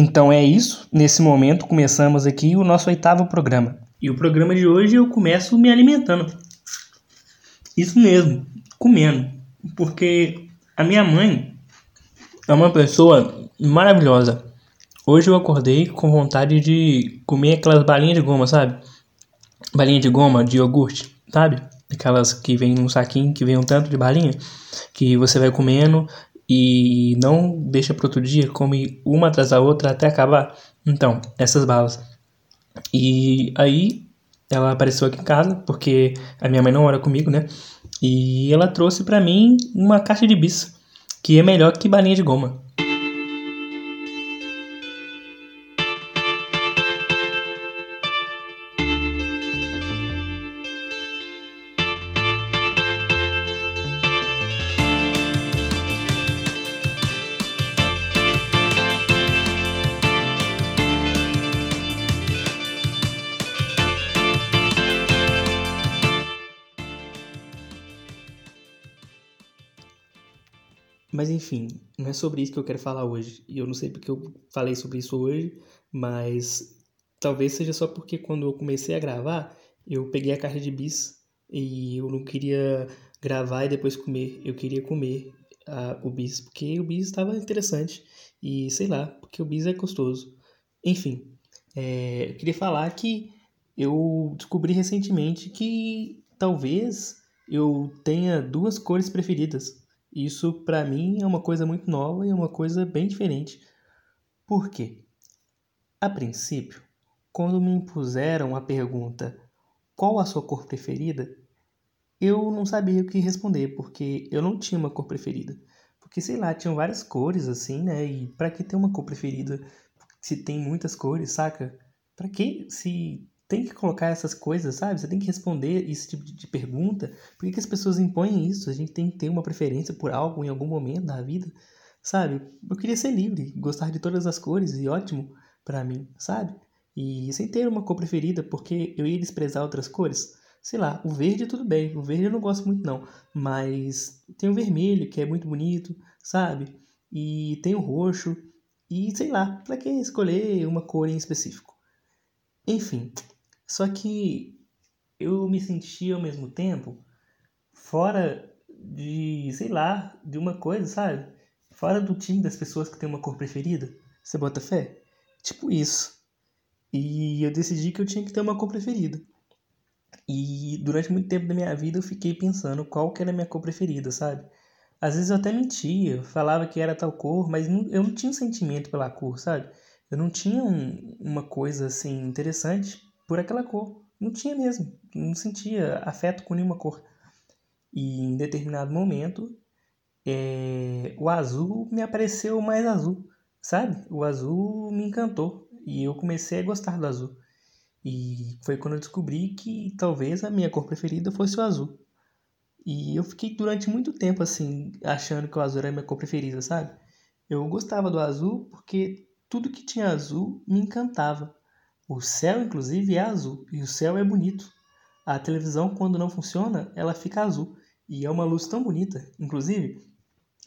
Então é isso. Nesse momento começamos aqui o nosso oitavo programa. E o programa de hoje eu começo me alimentando. Isso mesmo, comendo. Porque a minha mãe é uma pessoa maravilhosa. Hoje eu acordei com vontade de comer aquelas balinhas de goma, sabe? Balinha de goma, de iogurte, sabe? Aquelas que vem num saquinho, que vem um tanto de balinha, que você vai comendo e não deixa para outro dia, come uma atrás da outra até acabar. Então, essas balas. E aí ela apareceu aqui em casa, porque a minha mãe não mora comigo, né? E ela trouxe para mim uma caixa de bis, que é melhor que balinha de goma. Mas enfim, não é sobre isso que eu quero falar hoje. E eu não sei porque eu falei sobre isso hoje, mas talvez seja só porque quando eu comecei a gravar, eu peguei a caixa de bis e eu não queria gravar e depois comer. Eu queria comer a, o bis, porque o bis estava interessante. E sei lá, porque o bis é gostoso. Enfim, é, eu queria falar que eu descobri recentemente que talvez eu tenha duas cores preferidas. Isso para mim é uma coisa muito nova e é uma coisa bem diferente. Por quê? A princípio, quando me impuseram a pergunta qual a sua cor preferida, eu não sabia o que responder, porque eu não tinha uma cor preferida. Porque sei lá, tinham várias cores assim, né? E para que ter uma cor preferida se tem muitas cores, saca? Para que se tem que colocar essas coisas, sabe? Você tem que responder esse tipo de pergunta. Por que, que as pessoas impõem isso? A gente tem que ter uma preferência por algo em algum momento da vida, sabe? Eu queria ser livre, gostar de todas as cores e ótimo para mim, sabe? E sem ter uma cor preferida, porque eu ia desprezar outras cores. Sei lá, o verde tudo bem, o verde eu não gosto muito não, mas tem o vermelho que é muito bonito, sabe? E tem o roxo, e sei lá, para que escolher uma cor em específico? Enfim, só que eu me sentia ao mesmo tempo fora de, sei lá, de uma coisa, sabe? Fora do time das pessoas que tem uma cor preferida. Você bota fé? Tipo isso. E eu decidi que eu tinha que ter uma cor preferida. E durante muito tempo da minha vida eu fiquei pensando qual que era a minha cor preferida, sabe? Às vezes eu até mentia, falava que era tal cor, mas eu não tinha um sentimento pela cor, sabe? Eu não tinha um, uma coisa assim interessante por aquela cor. Não tinha mesmo, não sentia afeto com nenhuma cor. E em determinado momento, é, o azul me apareceu mais azul, sabe? O azul me encantou e eu comecei a gostar do azul. E foi quando eu descobri que talvez a minha cor preferida fosse o azul. E eu fiquei durante muito tempo assim, achando que o azul era a minha cor preferida, sabe? Eu gostava do azul porque tudo que tinha azul me encantava. O céu, inclusive, é azul e o céu é bonito. A televisão, quando não funciona, ela fica azul e é uma luz tão bonita. Inclusive,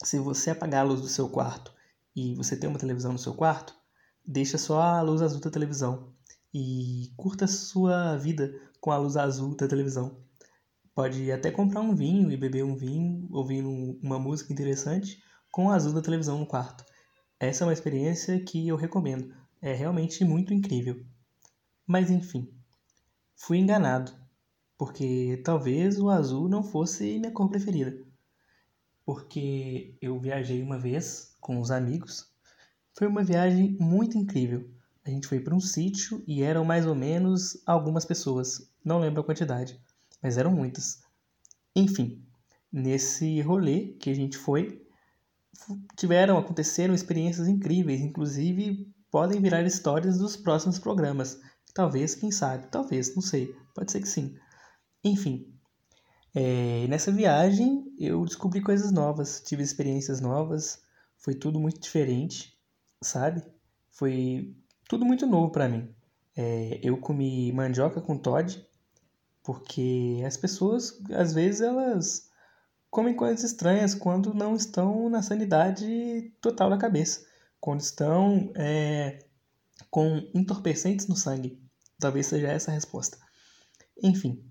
se você apagar a luz do seu quarto e você tem uma televisão no seu quarto, deixa só a luz azul da televisão e curta a sua vida com a luz azul da televisão. Pode até comprar um vinho e beber um vinho, ouvindo uma música interessante com o azul da televisão no quarto. Essa é uma experiência que eu recomendo. É realmente muito incrível. Mas enfim, fui enganado, porque talvez o azul não fosse minha cor preferida. Porque eu viajei uma vez com os amigos. Foi uma viagem muito incrível. A gente foi para um sítio e eram mais ou menos algumas pessoas. Não lembro a quantidade, mas eram muitas. Enfim, nesse rolê que a gente foi, tiveram, aconteceram experiências incríveis, inclusive podem virar histórias dos próximos programas. Talvez, quem sabe, talvez, não sei, pode ser que sim. Enfim, é, nessa viagem eu descobri coisas novas, tive experiências novas, foi tudo muito diferente, sabe? Foi tudo muito novo para mim. É, eu comi mandioca com Todd, porque as pessoas, às vezes, elas comem coisas estranhas quando não estão na sanidade total da cabeça. quando estão é, com entorpecentes no sangue. Talvez seja essa a resposta. Enfim,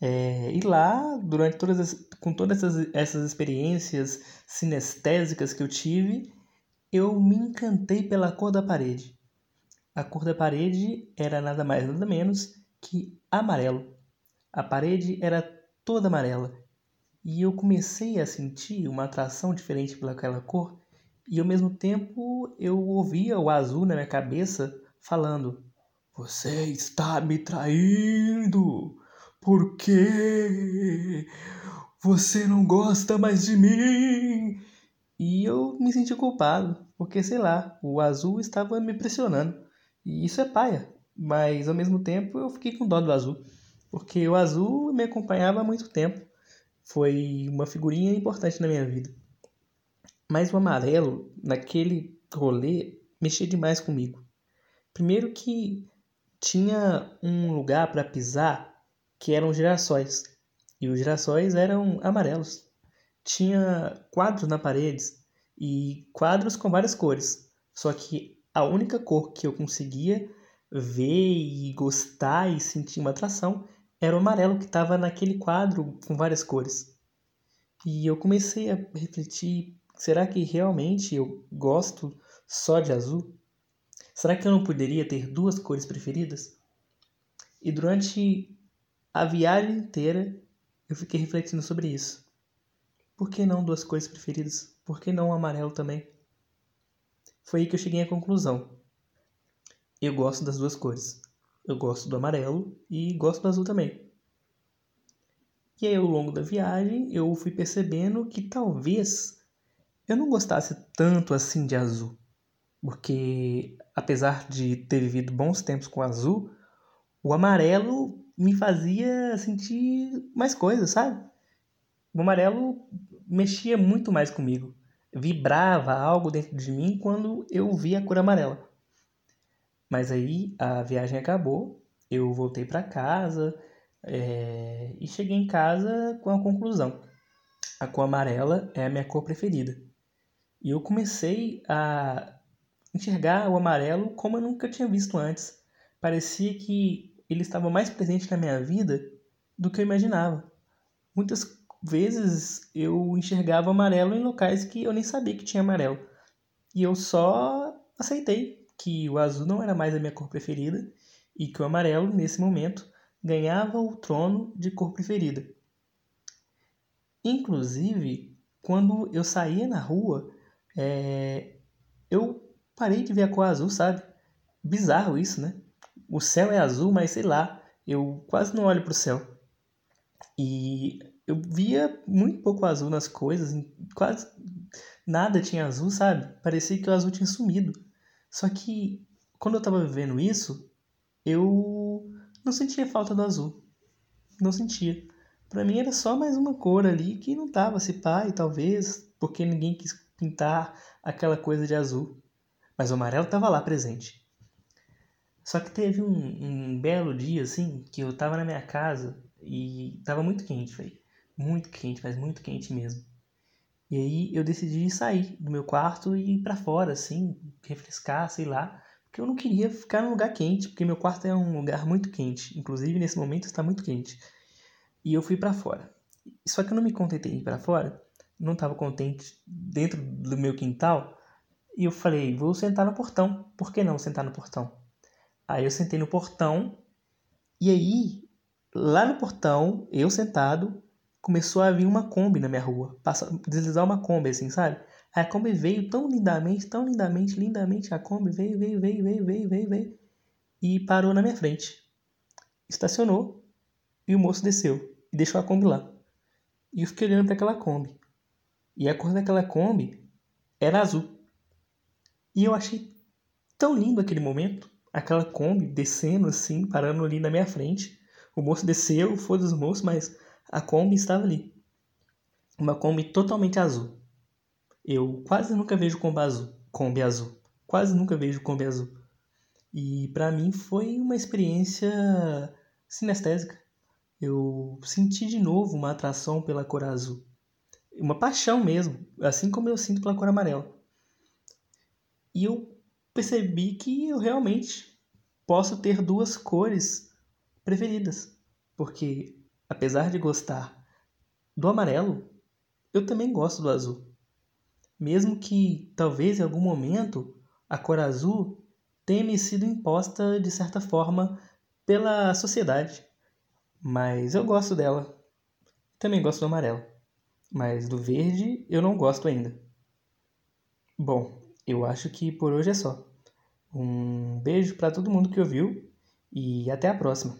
é, e lá, durante todas as, com todas essas, essas experiências sinestésicas que eu tive, eu me encantei pela cor da parede. A cor da parede era nada mais nada menos que amarelo. A parede era toda amarela. E eu comecei a sentir uma atração diferente pelaquela cor, e ao mesmo tempo eu ouvia o azul na minha cabeça falando: Você está me traindo! Por quê? Você não gosta mais de mim? E eu me senti culpado, porque sei lá, o azul estava me pressionando. E isso é paia, mas ao mesmo tempo eu fiquei com dó do azul, porque o azul me acompanhava há muito tempo. Foi uma figurinha importante na minha vida. Mas o amarelo, naquele rolê, mexia demais comigo. Primeiro que tinha um lugar para pisar que eram girassóis. E os girassóis eram amarelos. Tinha quadros na paredes e quadros com várias cores. Só que a única cor que eu conseguia ver e gostar e sentir uma atração era o amarelo que estava naquele quadro com várias cores. E eu comecei a refletir: será que realmente eu gosto só de azul? Será que eu não poderia ter duas cores preferidas? E durante a viagem inteira eu fiquei refletindo sobre isso. Por que não duas cores preferidas? Por que não o amarelo também? Foi aí que eu cheguei à conclusão. Eu gosto das duas cores. Eu gosto do amarelo e gosto do azul também. E aí, ao longo da viagem, eu fui percebendo que talvez eu não gostasse tanto assim de azul. Porque, apesar de ter vivido bons tempos com azul, o amarelo me fazia sentir mais coisas, sabe? O amarelo mexia muito mais comigo. Vibrava algo dentro de mim quando eu via a cor amarela. Mas aí a viagem acabou, eu voltei para casa é, e cheguei em casa com a conclusão: a cor amarela é a minha cor preferida. E eu comecei a enxergar o amarelo como eu nunca tinha visto antes. Parecia que ele estava mais presente na minha vida do que eu imaginava. Muitas vezes eu enxergava amarelo em locais que eu nem sabia que tinha amarelo. E eu só aceitei que o azul não era mais a minha cor preferida e que o amarelo, nesse momento, ganhava o trono de cor preferida. Inclusive, quando eu saía na rua, é... eu parei de ver a cor azul, sabe? Bizarro isso, né? o céu é azul, mas sei lá, eu quase não olho para o céu. E eu via muito pouco azul nas coisas, quase nada tinha azul, sabe? Parecia que o azul tinha sumido. Só que quando eu estava vivendo isso, eu não sentia falta do azul. Não sentia. Para mim era só mais uma cor ali que não tava se e talvez porque ninguém quis pintar aquela coisa de azul. Mas o amarelo estava lá presente. Só que teve um, um belo dia, assim, que eu tava na minha casa e tava muito quente, velho. Muito quente, mas muito quente mesmo. E aí eu decidi sair do meu quarto e ir para fora, assim, refrescar, sei lá. Porque eu não queria ficar num lugar quente, porque meu quarto é um lugar muito quente. Inclusive, nesse momento está muito quente. E eu fui para fora. Só que eu não me contentei em ir para fora. Não estava contente dentro do meu quintal. E eu falei, vou sentar no portão. Por que não sentar no portão? Aí eu sentei no portão e aí, lá no portão, eu sentado, começou a vir uma Kombi na minha rua. Passa, deslizar uma Kombi, assim, sabe? A Kombi veio tão lindamente, tão lindamente, lindamente. A Kombi veio, veio, veio, veio, veio, veio, veio. E parou na minha frente. Estacionou e o moço desceu e deixou a Kombi lá. E eu fiquei olhando para aquela Kombi. E a cor daquela Kombi era azul. E eu achei tão lindo aquele momento aquela Kombi descendo assim, parando ali na minha frente. O moço desceu, foi dos moços, mas a Kombi estava ali. Uma Kombi totalmente azul. Eu quase nunca vejo Kombi azul. Kombi azul. Quase nunca vejo Kombi azul. E para mim foi uma experiência sinestésica. Eu senti de novo uma atração pela cor azul. Uma paixão mesmo, assim como eu sinto pela cor amarela. E eu percebi que eu realmente posso ter duas cores preferidas, porque apesar de gostar do amarelo, eu também gosto do azul. Mesmo que talvez em algum momento a cor azul tenha me sido imposta de certa forma pela sociedade. Mas eu gosto dela. Também gosto do amarelo. Mas do verde eu não gosto ainda. Bom, eu acho que por hoje é só. Um beijo para todo mundo que ouviu e até a próxima.